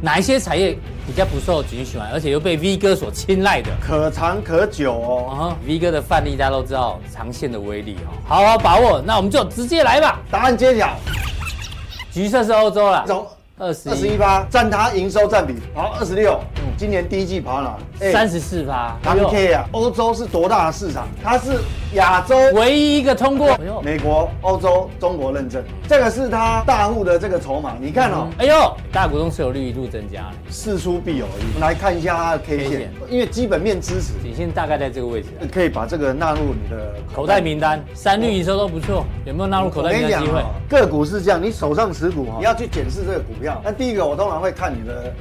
哪一些产业比较不受景气循环，而且又被 V 哥所青睐的，可长可久哦。啊、uh -huh.，V 哥的范例大家都知道，长线的威力哦，好好把握。那我们就直接来吧，答案揭晓，橘色是欧洲了。二十二十一八，占它营收占比好二十六，今年第一季跑哪？三十四趴。当 K 啊，欧洲是多大的市场？它是亚洲唯一一个通过美国、欧洲、中国认证，这个是它大户的这个筹码。你看哦，哎呦，大股东持有率一度增加，事出必有因。我们来看一下它的 K 线，因为基本面支持，底线大概在这个位置，可以把这个纳入你的口袋名单。三绿营收都不错，有没有纳入口袋名单机会？个股是这样，你手上持股哈，你要去检视这个股票。那第一个，我通常会看你的，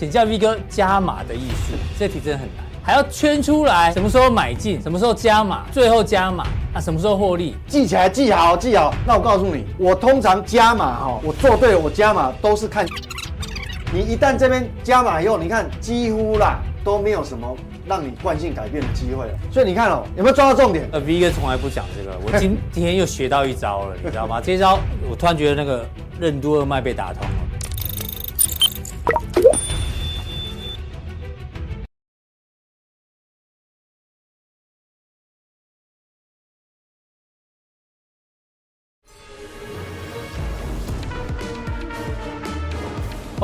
请教 V 哥加码的意思，这题真的很难。还要圈出来什么时候买进，什么时候加码，最后加码，那什么时候获利？记起来，记好，记好。那我告诉你，我通常加码哈，我做对了，我加码都是看。你一旦这边加码以后，你看几乎啦都没有什么让你惯性改变的机会了。所以你看哦，有没有抓到重点？呃，V 哥从来不讲这个，我今今天又学到一招了，你知道吗？这一招我突然觉得那个任督二脉被打通了。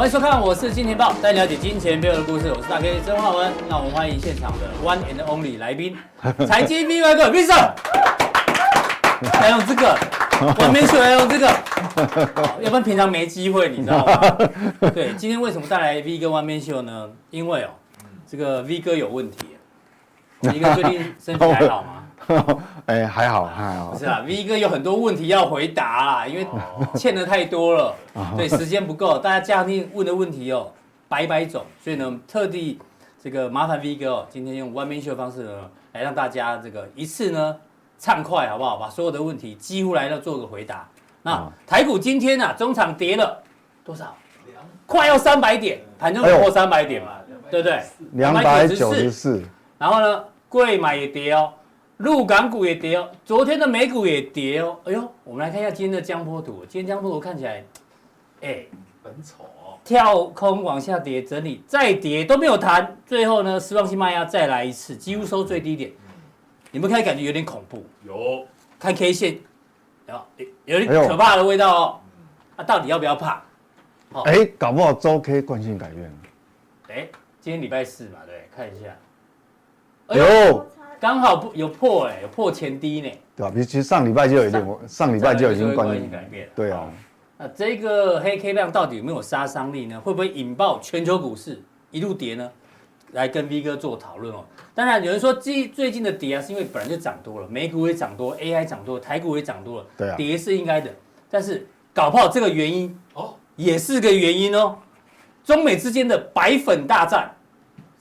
欢迎收看，我是金钱豹，带你了解金钱背后的故事。我是大 K 曾焕文，那我们欢迎现场的 One and Only 来宾，财经 V 哥 Vincent，来用这个，我没说要用这个，要不然平常没机会，你知道吗？对，今天为什么带来 V 哥 One Man Show 呢？因为哦，这个 V 哥有问题，V 哥最近身体还好吗？哎、欸，还好，还好。不是啊，V 哥有很多问题要回答啦，因为欠的太多了，对，时间不够，大家家庭问的问题哦，百百种，所以呢，特地这个麻烦 V 哥哦，今天用 One Man Show 的方式呢，来让大家这个一次呢畅快，好不好？把所有的问题几乎来了做个回答。那台股今天啊，中场跌了多少？快要三百点，盘中破三百点嘛，对不对？两百九十四。然后呢，贵买也跌哦。陆港股也跌哦，昨天的美股也跌哦。哎呦，我们来看一下今天的江波图。今天江波图看起来，哎，很丑哦。跳空往下跌，整理再跌都没有弹，最后呢，失望性卖压再来一次，几乎收最低点。你们开始感觉有点恐怖？有。看 K 线，有有点可怕的味道哦。啊，到底要不要怕？哎，搞不好周 K 惯性改变。哎，今天礼拜四嘛，对，看一下。有。刚好不有破哎，有破前低呢，对吧？比其实上礼拜就有一点，上礼拜就已经关系改变了。对啊，那这个黑 K 量到底有没有杀伤力呢？会不会引爆全球股市一路跌呢？来跟 V 哥做讨论哦。当然有人说最最近的跌啊，是因为本来就涨多了，美股也涨多，AI 涨多，台股也涨多了，对啊，跌是应该的。但是搞不好这个原因哦，也是个原因哦。中美之间的白粉大战。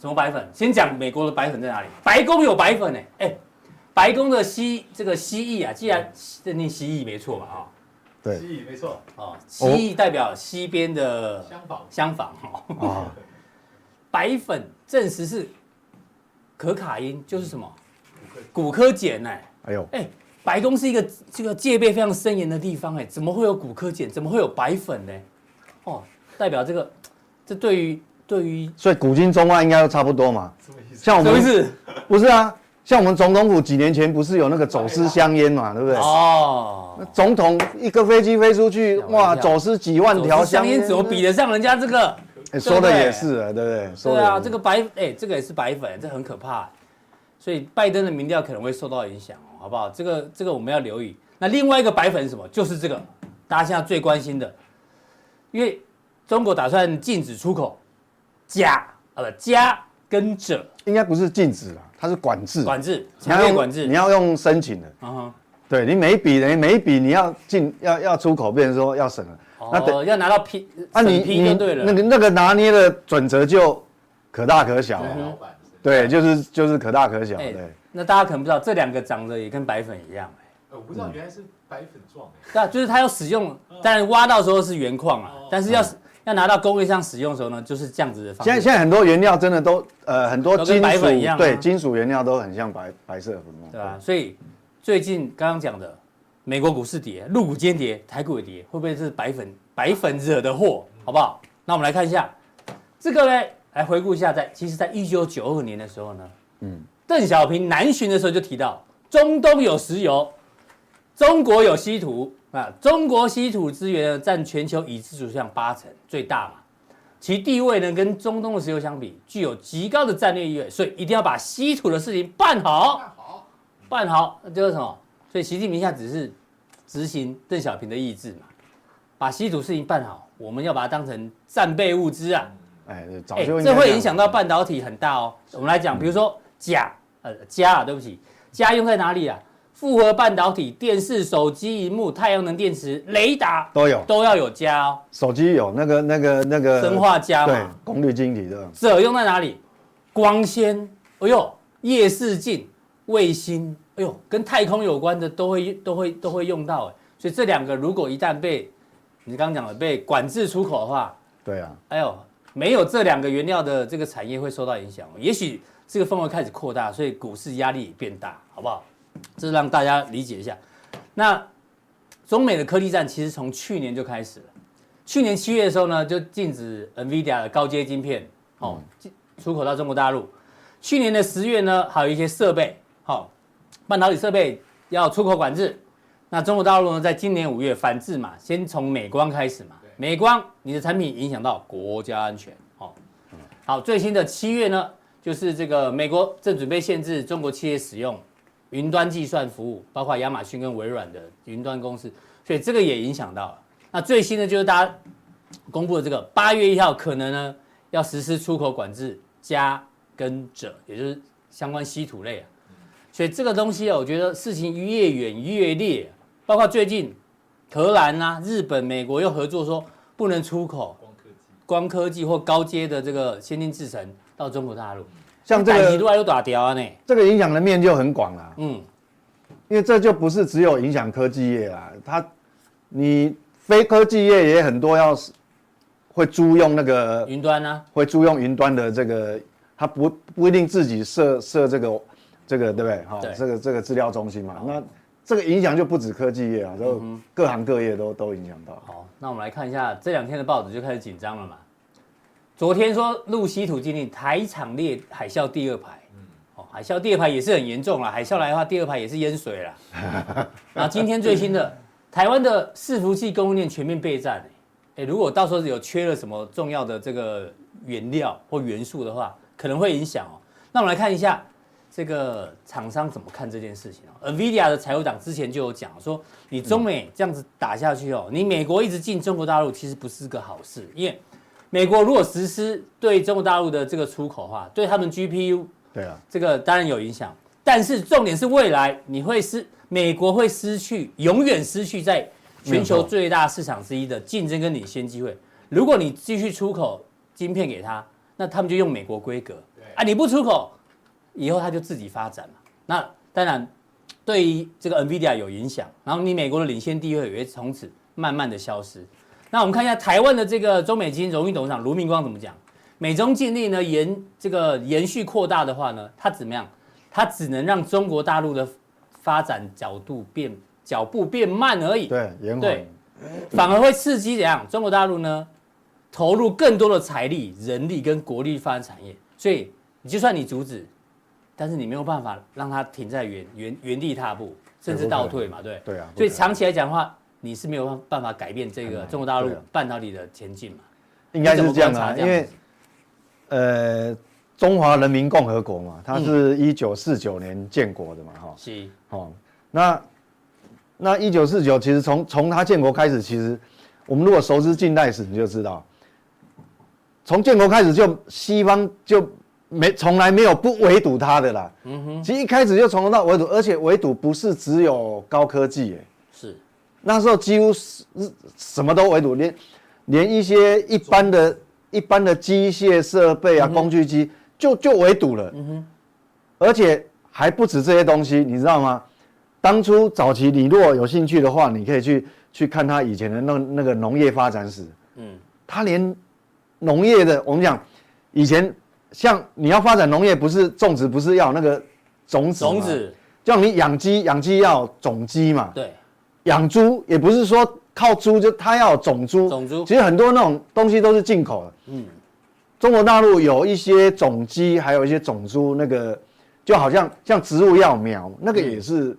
什么白粉？先讲美国的白粉在哪里？白宫有白粉呢？哎，白宫的蜥这个蜥蜴啊，既然认定蜥蜴没错嘛，啊，对，蜥蜴没错，哦，蜥蜴代表西边的相仿，相仿哈，白粉证实是可卡因，就是什么？骨科碱呢？哎呦，哎，白宫是一个这个戒备非常森严的地方，哎，怎么会有骨科碱？怎么会有白粉呢？哦，代表这个，这对于。对于，所以古今中外应该都差不多嘛。像我们什么意思？不是啊，像我们总统府几年前不是有那个走私香烟嘛，对不对？哦。总统一个飞机飞出去，哇，走私几万条香烟，怎么比得上人家这个？哎，说的也是啊，对不对？对啊，这个白，哎，这个也是白粉，这很可怕。所以拜登的民调可能会受到影响哦，好不好？这个这个我们要留意。那另外一个白粉是什么？就是这个大家现在最关心的，因为中国打算禁止出口。加呃，加跟者应该不是禁止啦，它是管制。管制，强烈管制。你要用申请的。嗯哼。对你每一笔人每一笔你要进要要出口，变成说要审了。哦。那等要拿到批啊，你你那个那个拿捏的准则就可大可小。嗯。对，就是就是可大可小。对。那大家可能不知道，这两个长得也跟白粉一样。我不知道原来是白粉状。对啊，就是它要使用，但是挖到时候是原矿啊，但是要。要拿到工业上使用的时候呢，就是这样子的方式。现在现在很多原料真的都呃很多金属白粉一样，啊，对，金属原料都很像白白色粉末，对吧，啊？所以最近刚刚讲的美国股市跌，陆股间跌，台股也跌，会不会是白粉白粉惹的祸？好不好？那我们来看一下这个呢，来回顾一下在，在其实，在一九九二年的时候呢，嗯，邓小平南巡的时候就提到，中东有石油，中国有稀土啊，中国稀土资源呢占全球已知储量八成，最大嘛，其地位呢跟中东的石油相比，具有极高的战略意味，所以一定要把稀土的事情办好，办好，办好，那就是什么？所以习近平现在只是执行邓小平的意志嘛，把稀土事情办好，我们要把它当成战备物资啊。哎，早就这会影响到半导体很大哦。我们来讲，比如说甲，呃，镓啊，对不起，镓用在哪里啊？复合半导体、电视、手机、荧幕、太阳能电池、雷达都有，都要有加哦。手机有那个、那个、那个生化加嘛，对，功率晶体的。这用在哪里？光纤，哎呦，夜视镜、卫星，哎呦，跟太空有关的都会、都会、都会用到。哎，所以这两个如果一旦被你刚刚讲的被管制出口的话，对啊，哎呦。没有这两个原料的这个产业会受到影响，也许这个氛围开始扩大，所以股市压力也变大，好不好？这是让大家理解一下。那中美的科技战其实从去年就开始了，去年七月的时候呢，就禁止 NVIDIA 的高阶晶片哦出口到中国大陆。去年的十月呢，还有一些设备，好，半导体设备要出口管制。那中国大陆呢，在今年五月反制嘛，先从美光开始嘛。美光，你的产品影响到国家安全，好，好，最新的七月呢，就是这个美国正准备限制中国企业使用云端计算服务，包括亚马逊跟微软的云端公司，所以这个也影响到了。那最新的就是大家公布的这个八月一号，可能呢要实施出口管制，加跟者，也就是相关稀土类啊。所以这个东西啊，我觉得事情越远越烈，包括最近。荷兰啊，日本、美国又合作说不能出口光科技、光科技或高阶的这个先进制程到中国大陆，像这个都还有打掉啊呢，这个影响的面就很广了。嗯，因为这就不是只有影响科技业啊，它你非科技业也很多，要会租用那个云端啊，会租用云端的这个，它不不一定自己设设这个这个对不对？哈，这个这个资料中心嘛，那。这个影响就不止科技业啊，就各行各业都都影响到。好，那我们来看一下这两天的报纸就开始紧张了嘛。昨天说陆稀土禁令，台厂列海啸第二排。哦，海啸第二排也是很严重了，海啸来的话，第二排也是淹水了。然后今天最新的，台湾的伺服器供应链全面备战。哎，如果到时候有缺了什么重要的这个原料或元素的话，可能会影响哦。那我们来看一下。这个厂商怎么看这件事情哦？NVIDIA 的财务长之前就有讲说，你中美这样子打下去哦，你美国一直进中国大陆，其实不是个好事。因为美国如果实施对中国大陆的这个出口的话，对他们 GPU，对啊，这个当然有影响。但是重点是未来你会失，美国会失去，永远失去在全球最大市场之一的竞争跟领先机会。如果你继续出口晶片给他，那他们就用美国规格。啊，你不出口。以后他就自己发展嘛，那当然对于这个 NVIDIA 有影响，然后你美国的领先地位也会从此慢慢的消失。那我们看一下台湾的这个中美金荣誉董事长卢明光怎么讲？美中禁令呢延这个延续扩大的话呢，它怎么样？它只能让中国大陆的发展角度变脚步变慢而已。对，延缓。对，反而会刺激怎样？中国大陆呢投入更多的财力、人力跟国力发展产业。所以你就算你阻止。但是你没有办法让它停在原原原地踏步，甚至倒退嘛，对对啊。所以长期来讲的话，你是没有办法改变这个中国大陆半导体的前进嘛？应该是这样啊，因为呃，中华人民共和国嘛，它是一九四九年建国的嘛，哈。是。哦，那那一九四九其实从从它建国开始，其实我们如果熟知近代史，你就知道，从建国开始就西方就。没，从来没有不围堵它的啦。嗯哼，其实一开始就从头到围堵，而且围堵不是只有高科技，那时候几乎是什么都围堵，连连一些一般的、一般的机械设备啊、工具机就就围堵了。嗯哼，而且还不止这些东西，你知道吗？当初早期你如果有兴趣的话，你可以去去看他以前的那那个农业发展史。嗯，他连农业的，我们讲以前。像你要发展农业，不是种植，不是要那个种子，种子，叫你养鸡，养鸡要种鸡嘛。对，养猪也不是说靠猪就它要有种猪，种猪。其实很多那种东西都是进口的。嗯，中国大陆有一些种鸡，还有一些种猪，那个就好像像植物药苗，那个也是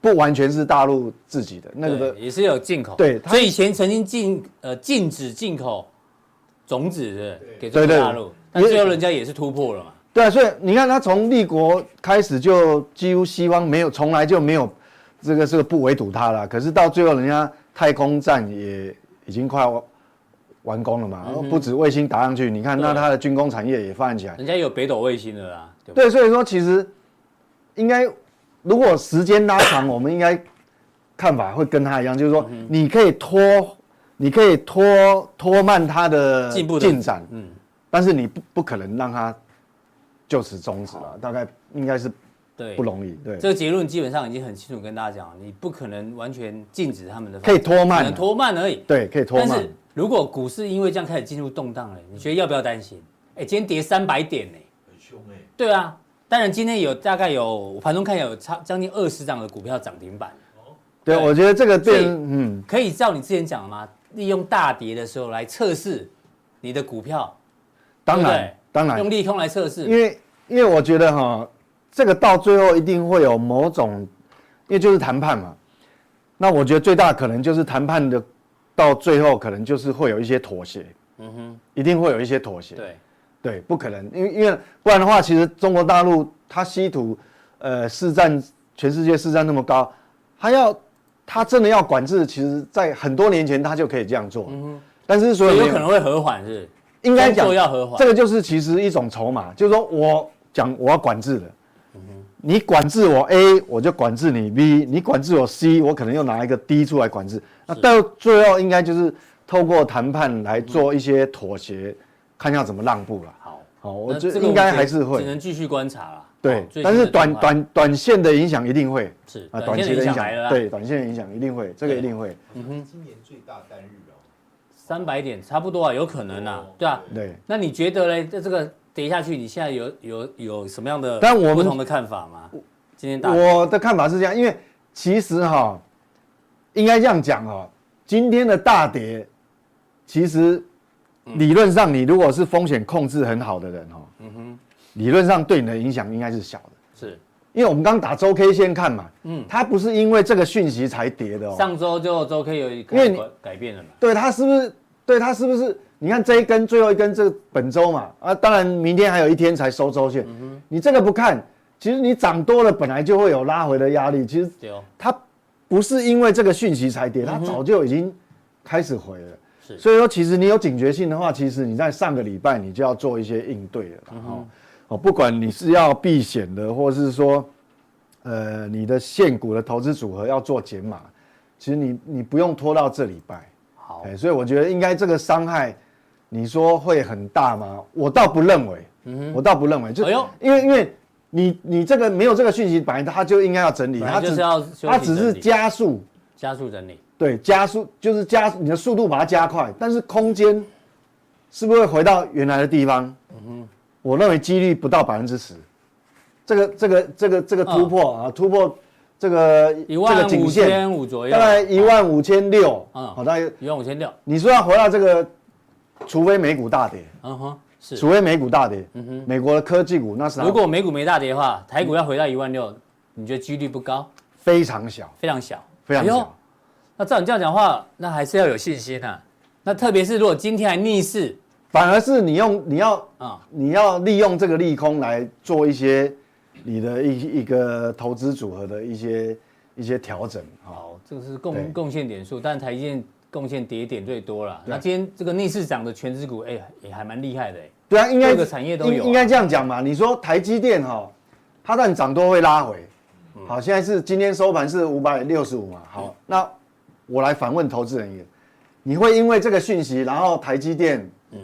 不完全是大陆自己的，那个也是有进口。对，所以以前曾经禁呃禁止进口种子的给中国大陆，但最后人家也是突破了嘛。对啊，所以你看他从立国开始就几乎西方没有，从来就没有这个这个不围堵他了。可是到最后人家太空站也已经快要完工了嘛，嗯、不止卫星打上去，你看那他的军工产业也发展起来。人家有北斗卫星的啦。对，对，所以说其实应该如果时间拉长，我们应该看法会跟他一样，就是说你可以拖，你可以拖拖慢他的进步进展，嗯，但是你不不可能让他。就此终止了，大概应该是对不容易。对，这个结论基本上已经很清楚跟大家讲，你不可能完全禁止他们的，可以拖慢，只能拖慢而已。对，可以拖慢。但是如果股市因为这样开始进入动荡了，你觉得要不要担心？哎，今天跌三百点呢，很凶哎。对啊，当然今天有大概有盘中看有差将近二十档的股票涨停板。哦，对，我觉得这个对，嗯，可以照你之前讲的吗？利用大跌的时候来测试你的股票。当然。当然，用利空来测试，因为因为我觉得哈，这个到最后一定会有某种，因为就是谈判嘛。那我觉得最大可能就是谈判的到最后可能就是会有一些妥协，嗯哼，一定会有一些妥协。对，对，不可能，因为因为不然的话，其实中国大陆它稀土，呃，市占全世界市占那么高，它要它真的要管制，其实在很多年前它就可以这样做，嗯哼，但是所以有。可能会和缓是，是。应该讲要和缓，这个就是其实一种筹码，就是说我讲我要管制的，你管制我 A，我就管制你 B，你管制我 C，我可能又拿一个 D 出来管制，那到最后应该就是透过谈判来做一些妥协，看要怎么让步了。好，好，我觉得应该还是会，只能继续观察了。对，但是短短短线的影响一定会。是啊，短期的影响对，短线的影响一定会，这个一定会。嗯哼，今年最大单日哦。三百点差不多啊，有可能啊，对啊，对。那你觉得嘞？这这个跌下去，你现在有有有什么样的但我不同的看法吗？今天大我的看法是这样，因为其实哈，应该这样讲哈，今天的大跌，其实理论上你如果是风险控制很好的人哈，嗯哼，理论上对你的影响应该是小的，是。因为我们刚打周 K 先看嘛，嗯，它不是因为这个讯息才跌的哦。上周就周 K 有一个因为改变了嘛。对，它是不是？对，它是不是？你看这一根最后一根，这个本周嘛，啊，当然明天还有一天才收周线。嗯。你这个不看，其实你涨多了，本来就会有拉回的压力。其实它不是因为这个讯息才跌，它早就已经开始回了。是。所以说，其实你有警觉性的话，其实你在上个礼拜你就要做一些应对了。嗯哼。哦，不管你是要避险的，或是说，呃，你的现股的投资组合要做减码，其实你你不用拖到这礼拜。好，所以我觉得应该这个伤害，你说会很大吗？我倒不认为。嗯，我倒不认为，就因为因为你你这个没有这个讯息，本来它就应该要整理，它只是要它只是加速加速整理。对，加速就是加你的速度把它加快，但是空间是不是会回到原来的地方？嗯哼。我认为几率不到百分之十，这个这个这个这个突破啊，突破这个一万五千五左右，大概一万五千六，嗯，好，大概一万五千六。你说要回到这个，除非美股大跌，嗯哼，是，除非美股大跌，嗯哼，美国的科技股那是。如果美股没大跌的话，台股要回到一万六，你觉得几率不高？非常小，非常小，非常小。那照你这样讲的话，那还是要有信心啊。那特别是如果今天还逆势。反而是你用你要啊，你要利用这个利空来做一些你的一一个投资组合的一些一些调整。好，这个是贡贡献点数，但台积电贡献跌点最多了。那今天这个逆市涨的全职股，哎，也还蛮厉害的。对啊，应该各个产业都有。应该这样讲嘛？你说台积电哈，它但涨多会拉回。好，现在是今天收盘是五百六十五嘛？好，那我来反问投资人一个，你会因为这个讯息，然后台积电嗯？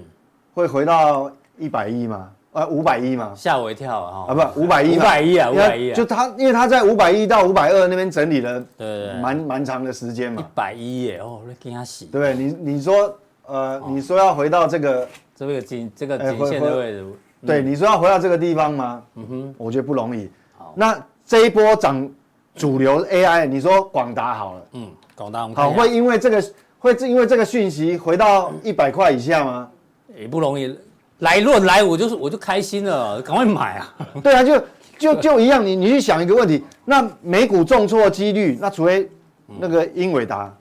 会回到一百一吗？呃，五百一嘛？吓我一跳啊！啊，不，五百一，五百一啊，五百一啊！就他，因为他在五百一到五百二那边整理了，对对，蛮蛮长的时间嘛。一百一耶！哦，那给他洗。对？你你说，呃，你说要回到这个这个颈这个颈线的位置，对，你说要回到这个地方吗？嗯哼，我觉得不容易。好，那这一波涨主流 AI，你说广达好了，嗯，广达好会因为这个会因为这个讯息回到一百块以下吗？也不容易，来论来我就是我就开心了，赶快买啊！对啊，就就就一样，你你去想一个问题，那美股重挫几率，那除非那个英伟达，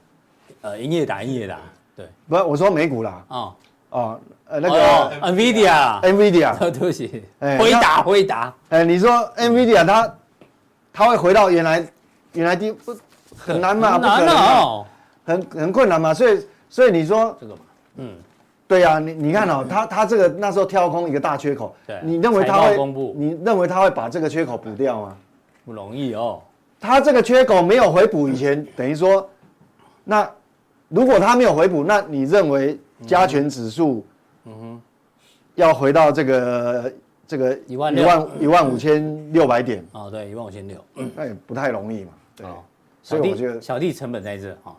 呃，英业达，英业达，对，不我说美股啦，哦。哦，呃那个 NVIDIA，NVIDIA，对不起，回答回答，哎，你说 NVIDIA 它它会回到原来原来低不很难嘛？很难哦，很很困难嘛，所以所以你说这个嘛，嗯。对呀、啊，你你看哦，他他这个那时候跳空一个大缺口，对，你认为他会公布，你认为他会把这个缺口补掉吗？不容易哦。他这个缺口没有回补以前，等于说，那如果他没有回补，那你认为加权指数，嗯哼，要回到这个这个一万一万一万五千六百点？哦，对，一万五千六，那也不太容易嘛。对，哦、所以我觉得小弟成本在这啊。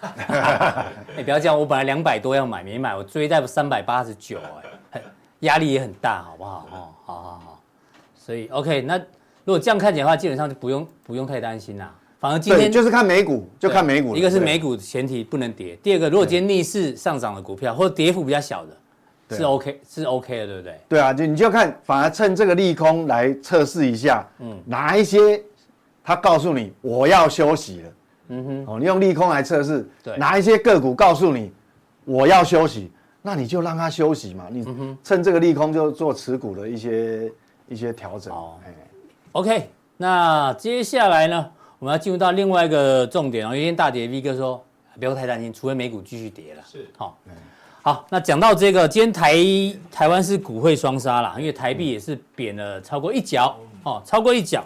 你、欸、不要这样，我本来两百多要买，没买，我追在三百八十九，哎，压力也很大，好不好？哦，好好好，所以 OK，那如果这样看起来的话，基本上就不用不用太担心啦。反而今天就是看美股，就看美股。一个是美股前提不能跌，第二个如果今天逆势上涨的股票或者跌幅比较小的，是 OK 是 OK 的，对不对？对啊，就你就看，反而趁这个利空来测试一下，嗯，哪一些他告诉你我要休息了。嗯哼，哦，你用利空来测试，对，拿一些个股告诉你我要休息，那你就让它休息嘛，你趁这个利空就做持股的一些一些调整。哦，哎，OK，那接下来呢，我们要进入到另外一个重点哦，因为大跌，V 哥说不要太担心，除非美股继续跌了。是，好，好，那讲到这个，今天台台湾是股汇双杀啦，因为台币也是贬了超过一角，哦，超过一角，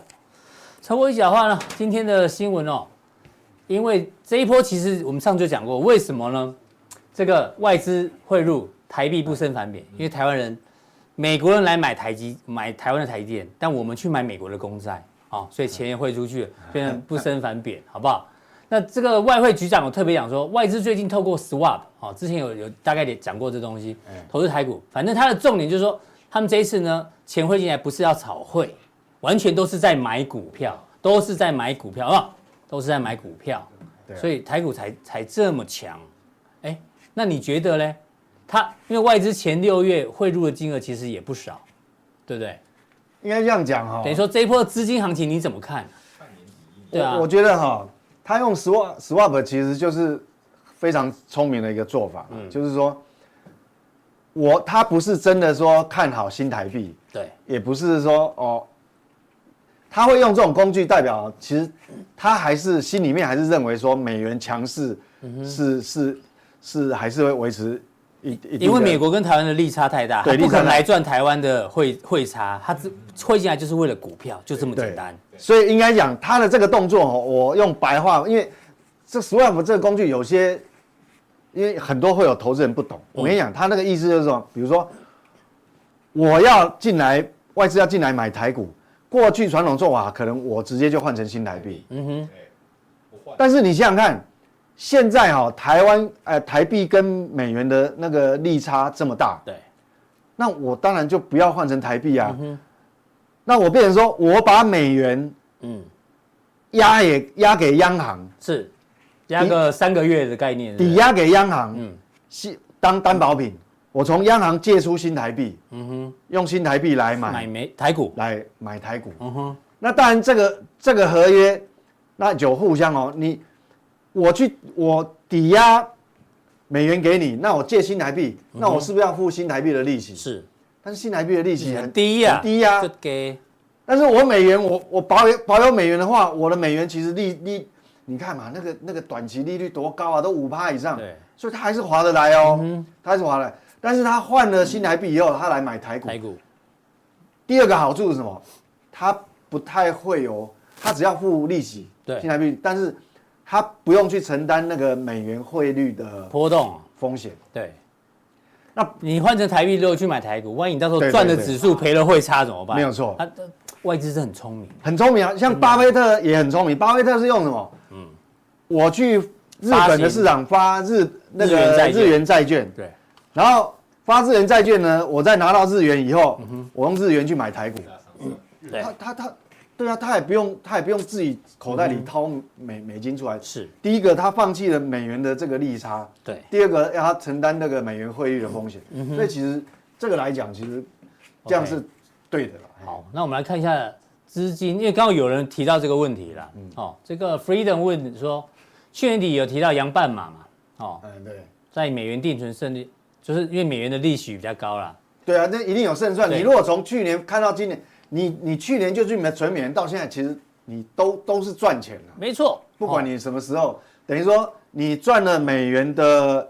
超过一角的话呢，今天的新闻哦。因为这一波其实我们上次就讲过，为什么呢？这个外资汇入台币不升反贬，因为台湾人、美国人来买台积、买台湾的台积电，但我们去买美国的公债，啊，所以钱也汇出去了，变成不升反贬，好不好？那这个外汇局长有特别讲说，外资最近透过 swap，啊，之前有有大概也讲过这东西，投资台股，反正他的重点就是说，他们这一次呢，钱汇进来不是要炒汇，完全都是在买股票，都是在买股票啊。都是在买股票，所以台股才才这么强，哎，那你觉得呢？他因为外资前六月汇入的金额其实也不少，对不对？应该这样讲哈。等于说这一波资金行情你怎么看？对啊，我觉得哈，他用 swap swap 其实就是非常聪明的一个做法，嗯，就是说，我他不是真的说看好新台币，对，也不是说哦。他会用这种工具，代表其实他还是心里面还是认为说美元强势是是是还是会维持一一。因为美国跟台湾的利差太大，对，不可能来赚台湾的汇汇差，他只汇进来就是为了股票，就这么简单。所以应该讲他的这个动作，我用白话，因为这 swap 这个工具有些，因为很多会有投资人不懂。我跟你讲，他那个意思就是说，比如说我要进来外资要进来买台股。过去传统做法可能我直接就换成新台币，嗯哼，但是你想想看，现在哈台湾呃台币跟美元的那个利差这么大，对，那我当然就不要换成台币啊，那我变成说我把美元嗯。压也压给央行，是压个三个月的概念，抵押给央行，嗯，是当担保品。我从央行借出新台币，嗯哼，用新台币来买买美台股，来买台股，嗯哼。那当然，这个这个合约，那就互相哦。你我去我抵押美元给你，那我借新台币，那我是不是要付新台币的利息？是。但是新台币的利息很低呀，低呀。但是我美元，我我保有保有美元的话，我的美元其实利利，你看嘛，那个那个短期利率多高啊，都五趴以上。对。所以它还是划得来哦，它还是划得来。但是他换了新台币以后，他来买台股。台股。第二个好处是什么？他不太会有，他只要付利息。对。新台币，但是他不用去承担那个美元汇率的波动风险。对。那你换成台币之后去买台股，万一你到时候赚的指数赔了汇差怎么办？没有错。他外资是很聪明，很聪明啊。像巴菲特也很聪明，巴菲特是用什么？嗯。我去日本的市场发日那个日元债券。对。然后发日元债券呢，我再拿到日元以后，我用日元去买台股。他他他对啊，他也不用，他也不用自己口袋里掏美美金出来。是，第一个他放弃了美元的这个利差，对。第二个要他承担那个美元汇率的风险，所以其实这个来讲，其实这样是对的了。好，那我们来看一下资金，因为刚刚有人提到这个问题了。哦，这个 Freedom 问说，去年底有提到洋半马嘛？哦，嗯，对，在美元定存胜率，就是因为美元的利息比较高啦。对啊，那一定有胜算。你如果从去年看到今年，你你去年就去存美元，到现在其实你都都是赚钱的。没错，不管你什么时候，等于说你赚了美元的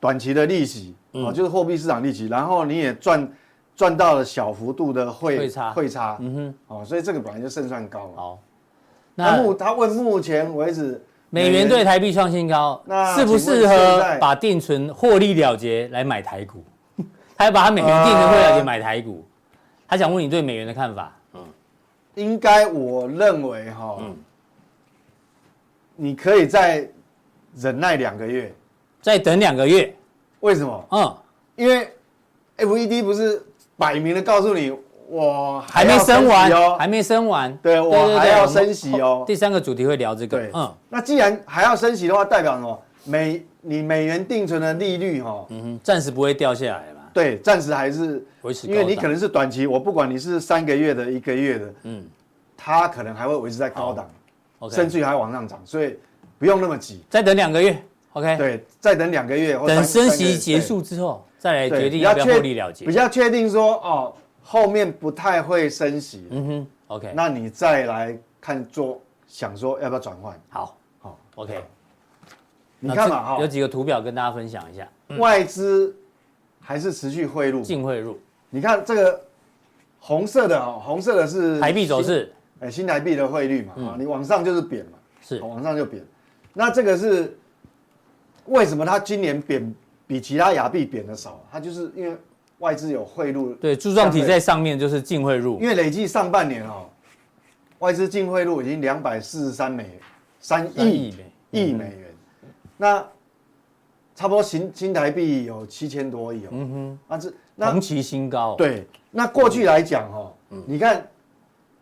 短期的利息，哦，就是货币市场利息，然后你也赚赚到了小幅度的汇汇差，汇差，嗯哼，哦，所以这个本来就胜算高了。好，那目他问目前为止美元对台币创新高，那适不适合把定存获利了结来买台股？他要把他美元定成汇了结买台股，他想问你对美元的看法。嗯，应该我认为哈，你可以再忍耐两个月，再等两个月。为什么？嗯，因为 FED 不是摆明的告诉你，我还没升完哦，还没升完。对，我还要升息哦。第三个主题会聊这个。嗯，那既然还要升息的话，代表什么？美你美元定存的利率哈，嗯哼，暂时不会掉下来。对，暂时还是维持，因为你可能是短期，我不管你是三个月的、一个月的，嗯，它可能还会维持在高档，甚至于还往上涨，所以不用那么急，再等两个月，OK？对，再等两个月，等升息结束之后再来决定要不要获利了结，比较确定说哦，后面不太会升息，嗯哼，OK？那你再来看做，想说要不要转换？好，好，OK？你看嘛，哈，有几个图表跟大家分享一下，外资。还是持续汇入，净汇入。你看这个红色的哦，红色的是台币走势，哎，新台币的汇率嘛，啊、嗯，你往上就是贬嘛，是，往上就贬。那这个是为什么它今年贬比其他亚币贬的少？它就是因为外资有汇入。对，柱状体在上面就是净汇入。因为累计上半年哦，外资净汇入已经两百四十三美三亿亿美元，嗯、那。差不多新新台币有七千多亿哦，嗯哼，啊这同期新高。对，那过去来讲哦，你看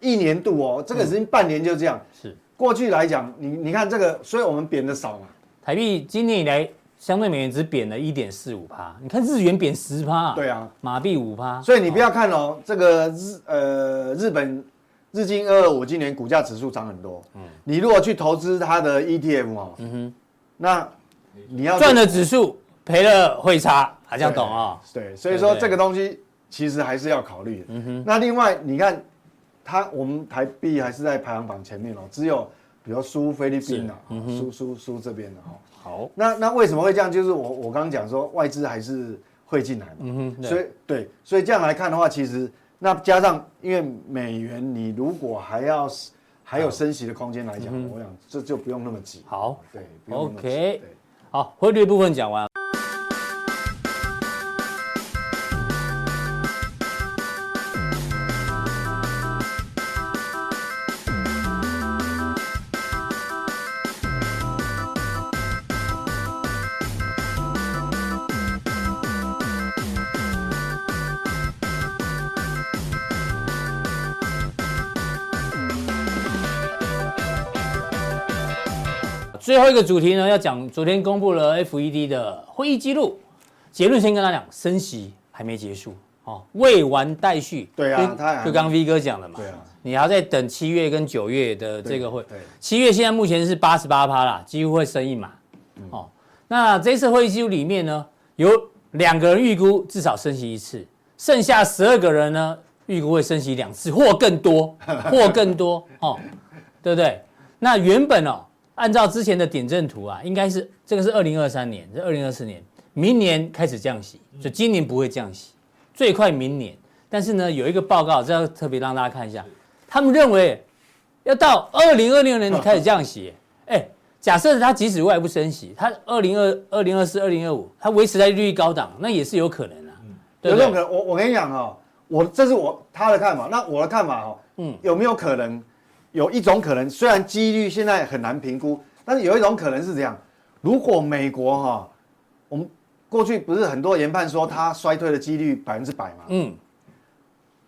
一年度哦，这个已经半年就这样。是，过去来讲，你你看这个，所以我们贬的少嘛。台币今年以来相对美元只贬了一点四五趴，你看日元贬十趴。对啊，马币五趴。所以你不要看哦，这个日呃日本日经二二五今年股价指数涨很多。嗯，你如果去投资它的 ETF 哦，嗯哼，那。你要赚了指数，赔了汇差，还这样懂啊？对，所以说这个东西其实还是要考虑的。嗯哼。那另外，你看，它我们台币还是在排行榜前面哦，只有比如输菲律宾的，输输输这边的哈。好。那那为什么会这样？就是我我刚刚讲说外资还是会进来嘛。嗯哼。所以对，所以这样来看的话，其实那加上因为美元，你如果还要还有升息的空间来讲，我想这就不用那么急。好。对。OK。好，汇率部分讲完。最后一个主题呢，要讲昨天公布了 FED 的会议记录，结论先跟他讲，升息还没结束，哦，未完待续。对啊，就刚刚 V 哥讲的嘛，对啊，你还要再等七月跟九月的这个会。对，七月现在目前是八十八趴啦，几乎会升一码。哦，那这次会议记录里面呢，有两个人预估至少升息一次，剩下十二个人呢预估会升息两次或更多，或更多，哦，对不对？那原本哦。按照之前的点阵图啊，应该是这个是二零二三年，这二零二四年，明年开始降息，所以今年不会降息，最快明年。但是呢，有一个报告，这要特别让大家看一下，他们认为要到二零二六年开始降息。哎，假设它即使未来不升息，它二零二二零二四、二零二五，它维持在利率高档，那也是有可能啊。有这种可能，我我跟你讲哦，我这是我他的看法，那我的看法哦，嗯，有没有可能？有一种可能，虽然几率现在很难评估，但是有一种可能是这样：如果美国哈，我们过去不是很多研判说它衰退的几率百分之百吗？嗯，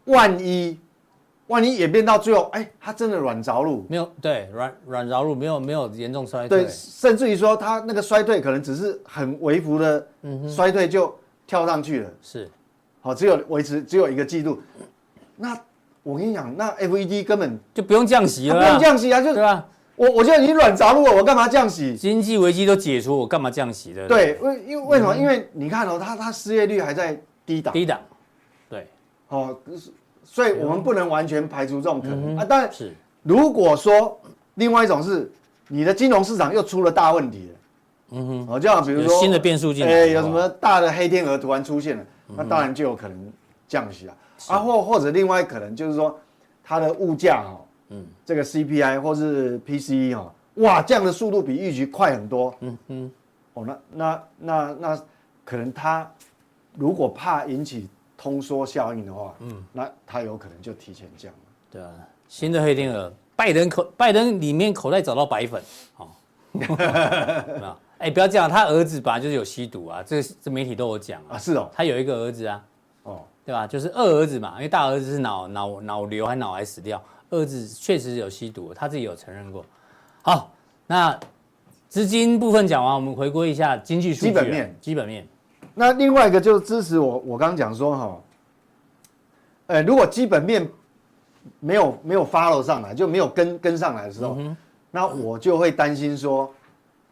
万一，万一演变到最后，哎，它真的软着陆，没有对软软着陆，没有没有严重衰退，对，甚至于说它那个衰退可能只是很微幅的衰退就跳上去了，是，好，只有维持只有一个季度，那我跟你讲，那 FED 根本就不用降息了，不用降息啊，就对吧？我我就已经软着陆了，我干嘛降息？经济危机都解除，我干嘛降息的？对，为因为为什么？因为你看哦，它它失业率还在低档，低档，对，哦。所以我们不能完全排除这种可能啊。当然，是如果说另外一种是你的金融市场又出了大问题了，嗯哼，哦，就像比如说新的变数进来，哎，有什么大的黑天鹅突然出现了，那当然就有可能降息啊。啊，或或者另外可能就是说它的物价哈，嗯，这个 CPI 或是 PCE 哈，哇，降的速度比预期快很多，嗯嗯，哦，那那那那可能它如果怕引起。通缩效应的话，嗯，那它有可能就提前降了。对啊，新的黑天鹅，拜登口拜登里面口袋找到白粉，哦，哎，不要这样，他儿子本来就是有吸毒啊，这这媒体都有讲啊，是哦，他有一个儿子啊，哦，对吧？就是二儿子嘛，因为大儿子是脑脑脑瘤还脑癌死掉，二儿子确实有吸毒，他自己有承认过。好，那资金部分讲完，我们回归一下经济数据，基本面，基本面。那另外一个就是支持我，我刚刚讲说哈，呃，如果基本面没有没有 follow 上来，就没有跟跟上来的时候，嗯、那我就会担心说，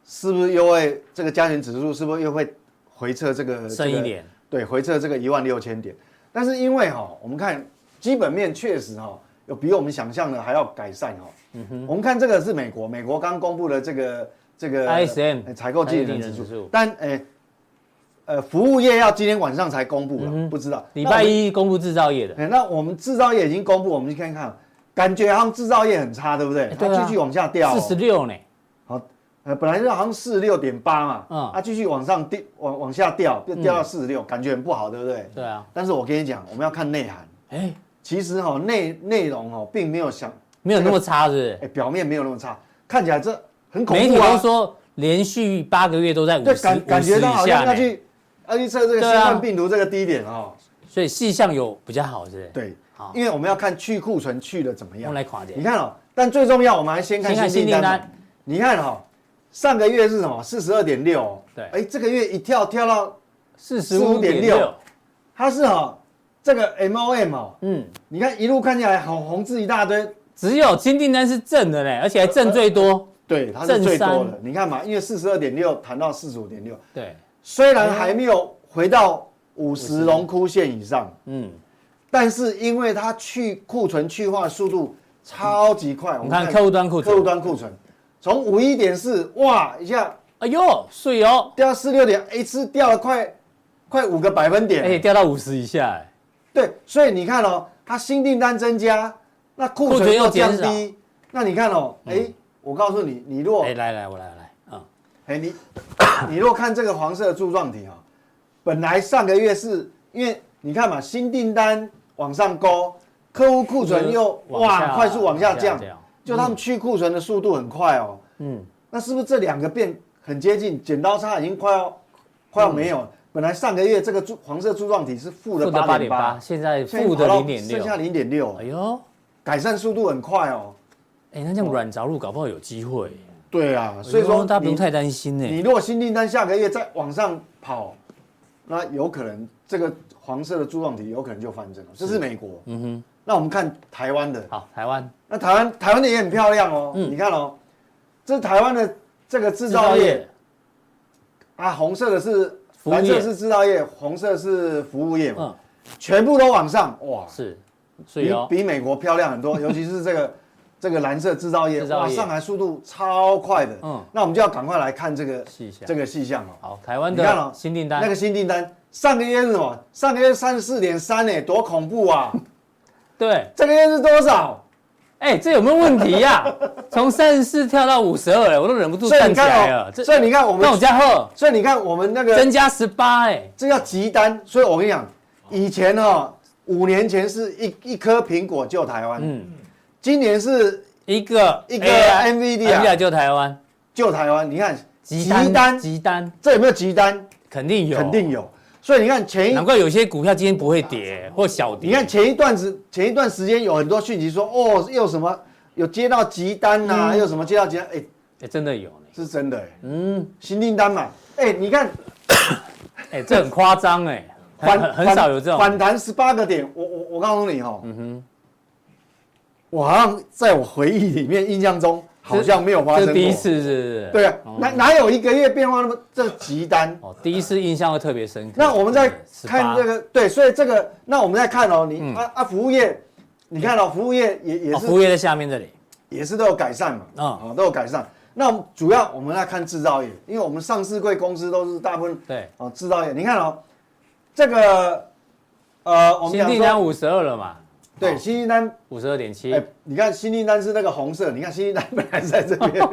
是不是又会这个加权指数是不是又会回撤这个深一点？对，回撤这个一万六千点。但是因为哈，我们看基本面确实哈，有比我们想象的还要改善哈。嗯哼，我们看这个是美国，美国刚公布的这个这个 ISM 采购经理人指数，但哎。呃，服务业要今天晚上才公布了，嗯、不知道。礼拜一公布制造业的。那我们制造业已经公布，我们去看看，感觉好像制造业很差，对不对？它继续往下掉，四十六呢。好，呃，本来是好像四十六点八嘛，嗯，它继续往上掉，往往下掉，就掉到四十六，感觉很不好，对不对？对啊。但是我跟你讲，我们要看内涵。哎，其实哈内内容哦，并没有想没有那么差，是不是？哎，表面没有那么差，看起来这很恐怖啊。媒体都说连续八个月都在五十感感觉到好像要去。要去测这个新冠病毒这个低点哦，所以细项有比较好，是不是？对，好，因为我们要看去库存去的怎么样。我们来垮点。你看哦，但最重要，我们还先看新订单。你看哈，上个月是什么？四十二点六。对。哎，这个月一跳跳到四十五点六，它是哈这个 MOM 哦，嗯，你看一路看起来好红字一大堆，只有新订单是正的嘞，而且还正最多。对，它是最多的。你看嘛，因为四十二点六谈到四十五点六。对。虽然还没有回到五十龙枯线以上，嗯，但是因为它去库存去化速度超级快，我们看客户端库存，客户端库存从五一点四哇一下，哎呦碎哦，掉到四六点，一次掉了快快五个百分点，哎，掉到五十以下，哎，对，所以你看哦，它新订单增加，那库存又降低，那你看哦，哎，我告诉你，你若哎来来我来来。哎，你你若看这个黄色的柱状体啊，本来上个月是因为你看嘛，新订单往上勾，客户库存又哇快速往下降，就他们去库存的速度很快哦。嗯，那是不是这两个变很接近？剪刀差已经快要快要没有。本来上个月这个柱黄色柱状体是负的八点八，现在负的零点六，剩下零点六。哎呦，改善速度很快哦。哎，那这样软着陆搞不好有机会。对啊，所以说大家不用太担心呢。你如果新订单下个月再往上跑，那有可能这个黄色的柱状体有可能就翻正了。这是美国。嗯哼。那我们看台湾的。好，台湾。那台湾台湾的也很漂亮哦。嗯。你看哦，这台湾的这个制造业。啊，红色的是蓝色是制造业，红色是服务业嘛。嗯。全部都往上，哇。是。比比美国漂亮很多，尤其是这个。这个蓝色制造业哇，上来速度超快的。嗯，那我们就要赶快来看这个这个细项哦。好，台湾的你看哦，新订单那个新订单上个月是什么？上个月三十四点三诶，多恐怖啊！对，这个月是多少？哎，这有没有问题呀？从三十四跳到五十二，哎，我都忍不住站起来了。所以你看我们，那我加贺，所以你看我们那个增加十八，哎，这叫急单。所以我跟你讲，以前哦，五年前是一一颗苹果救台湾。嗯。今年是一个一个 NVIDIA 救台湾，救台湾。你看，急单急单，这有没有急单？肯定有，肯定有。所以你看前一难怪有些股票今天不会跌或小跌。你看前一段时前一段时间有很多讯息说，哦，又什么有接到急单呐、啊，又什么接到急单，哎、欸，真的有呢，是真的、欸，嗯，新订单嘛，哎、欸，你看，哎、欸，这很夸张哎，反很很少有这种。反弹十八个点，我我我告诉你哈，嗯哼，我好像在我回忆里面印象中。好像没有发生第一次是不是？对啊，哪哪有一个月变化那么这极端？哦，第一次印象会特别深刻。那我们再看这个，对，所以这个，那我们再看哦，你啊啊，服务业，你看哦，服务业也也是，服务业在下面这里，也是都有改善嘛，啊，都有改善。那主要我们来看制造业，因为我们上市柜公司都是大部分对哦制造业。你看哦，这个呃，我们新订单五十二了嘛。对，新订单五十二点七。哎，你看新订单是那个红色，你看新订单本来是在这边。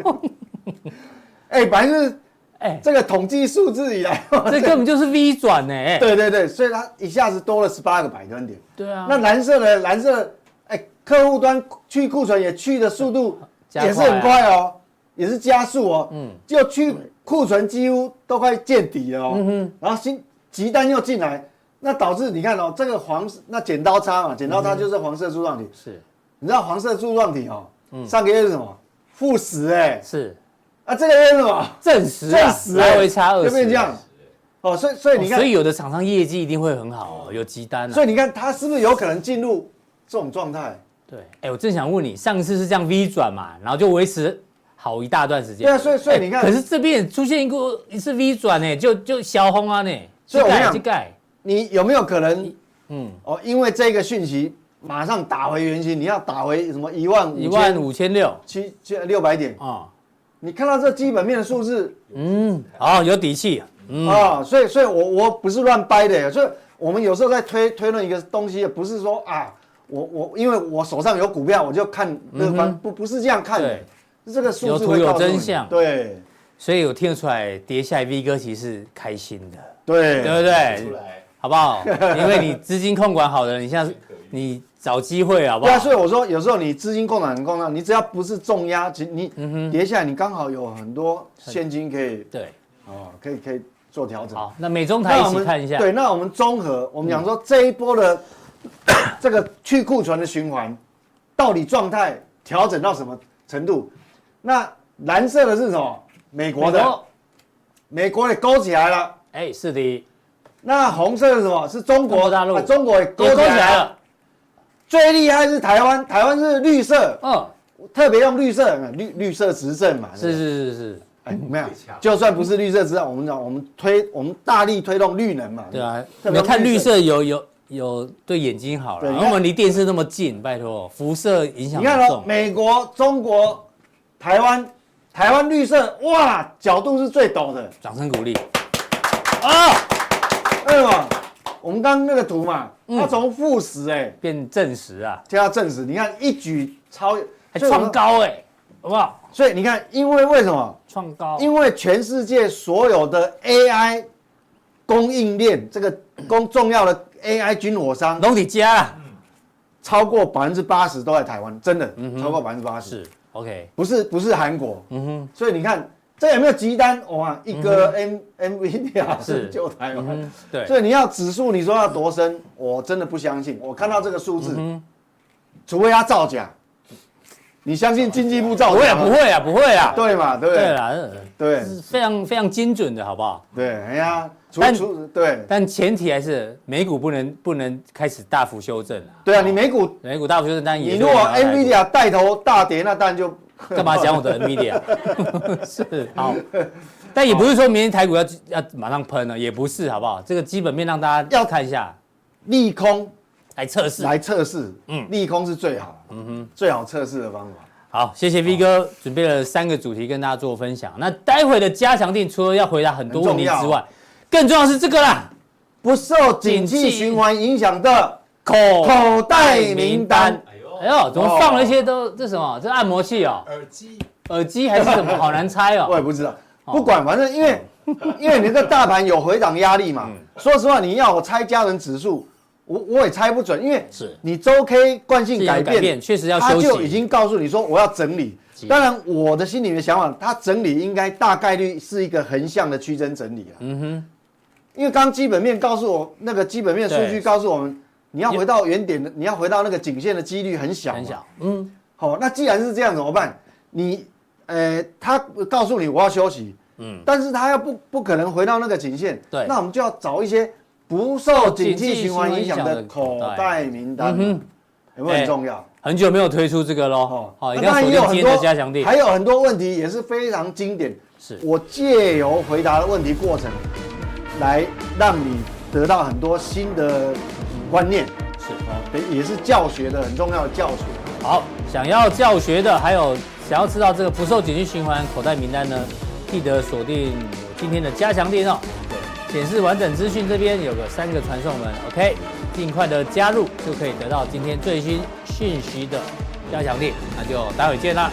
哎，本来是哎，这个统计数字以来，这 根本就是 V 转呢。哎，对对对，所以它一下子多了十八个百分点。对啊。那蓝色呢？蓝色，哎，客户端去库存也去的速度也是很快哦，也是加速哦。嗯。就去库存几乎都快见底了哦。嗯哼。然后新急单又进来。那导致你看哦，这个黄那剪刀差嘛，剪刀差就是黄色柱状体。是，你知道黄色柱状体哦，上个月是什么？负十哎。是。啊，这个月是什么？正十。正十。来回差二十。就变这样。哦，所以所以你看，所以有的厂商业绩一定会很好哦，有急单。所以你看它是不是有可能进入这种状态？对。哎，我正想问你，上次是这样 V 转嘛，然后就维持好一大段时间。对啊，所以所以你看，可是这边出现一个一次 V 转呢，就就小红啊呢，所以我讲盖。你有没有可能，嗯，哦，因为这个讯息马上打回原形，你要打回什么一万一万五千六。七千六百点。啊？你看到这基本面的数字，嗯，好，有底气，嗯。啊，所以，所以我我不是乱掰的，所以我们有时候在推推论一个东西，不是说啊，我我因为我手上有股票，我就看乐观，不不是这样看的，这个数字会有真相，对，所以我听得出来，跌下来 V 哥其实是开心的，对，对不对？好不好？因为你资金控管好的，你现在你找机会好不好？对啊，所以我说有时候你资金控管很重要，你只要不是重压，其实你跌下来，你刚好有很多现金可以对哦，可以可以做调整。好，那美中台一起看一下。对，那我们综合，我们讲说这一波的 这个去库存的循环，到底状态调整到什么程度？那蓝色的是什么？美国的，美国的勾起来了。哎，是的。那红色是什么？是中国大陆，中国也勾起来了。最厉害是台湾，台湾是绿色，嗯，特别用绿色，绿绿色执政嘛。是是是是，哎，没有，就算不是绿色执政，我们讲我们推，我们大力推动绿能嘛。对啊，没有看绿色有有有对眼睛好了，因为我们离电视那么近，拜托，辐射影响。你看哦，美国、中国、台湾，台湾绿色，哇，角度是最陡的，掌声鼓励。啊！对嘛？我们刚刚那个图嘛，它从负十哎变正十啊，加到正十，你看一举超还创高哎，好不好？所以你看，因为为什么创高？因为全世界所有的 AI 供应链，这个供重要的 AI 军火商，都你家了，超过百分之八十都在台湾，真的，超过百分之八十。是 OK，不是不是韩国，嗯哼。所以你看。这有没有急单？哇，一个 M NVIDIA 是救台湾，对，所以你要指数，你说要多深，我真的不相信。我看到这个数字，除非他造假，你相信经济部造假？不会啊，不会啊，不会啊，对嘛，对不对？对啦，对，非常非常精准的，好不好？对，哎呀，但对，但前提还是美股不能不能开始大幅修正啊。对啊，你美股美股大幅修正，但你如果 NVIDIA 带头大跌，那当然就。干嘛讲我的 NVIDIA？是。好，但也不是说明天台股要要马上喷了，也不是，好不好？这个基本面让大家要看一下，利空来测试，来测试，嗯，利空是最好，嗯哼，最好测试的方法。好，谢谢 V 哥准备了三个主题跟大家做分享。那待会的加强定，除了要回答很多问题之外，更重要是这个啦，不受景气循环影响的口口袋名单。哎呦，怎么放了一些都这什么？这按摩器哦？耳机？耳机还是什么？好难猜哦。我也不知道，不管，反正因为因为你这大盘有回档压力嘛。说实话，你要我猜加权指数，我我也猜不准，因为是你周 K 惯性改变，确实要休息。他就已经告诉你说我要整理。当然，我的心里面想法，它整理应该大概率是一个横向的区间整理了。嗯哼，因为刚基本面告诉我，那个基本面数据告诉我们，你要回到原点的，你要回到那个颈线的几率很小，很小。嗯，好，那既然是这样怎么办？你，呃，他告诉你我要休息，嗯，但是他要不不可能回到那个颈线，对，那我们就要找一些不受景气循环影响的口袋名单，嗯，有没有很重要？很久没有推出这个喽，好，一定要锁定今天的加强錠。还有很多问题也是非常经典，是我借由回答的问题过程。来让你得到很多新的观念，是哦，也是教学的很重要的教学。好，想要教学的，还有想要知道这个不受景气循环口袋名单呢，记得锁定今天的加强电哦。对，显示完整资讯这边有个三个传送门，OK，尽快的加入就可以得到今天最新讯息的加强力。那就待会见啦。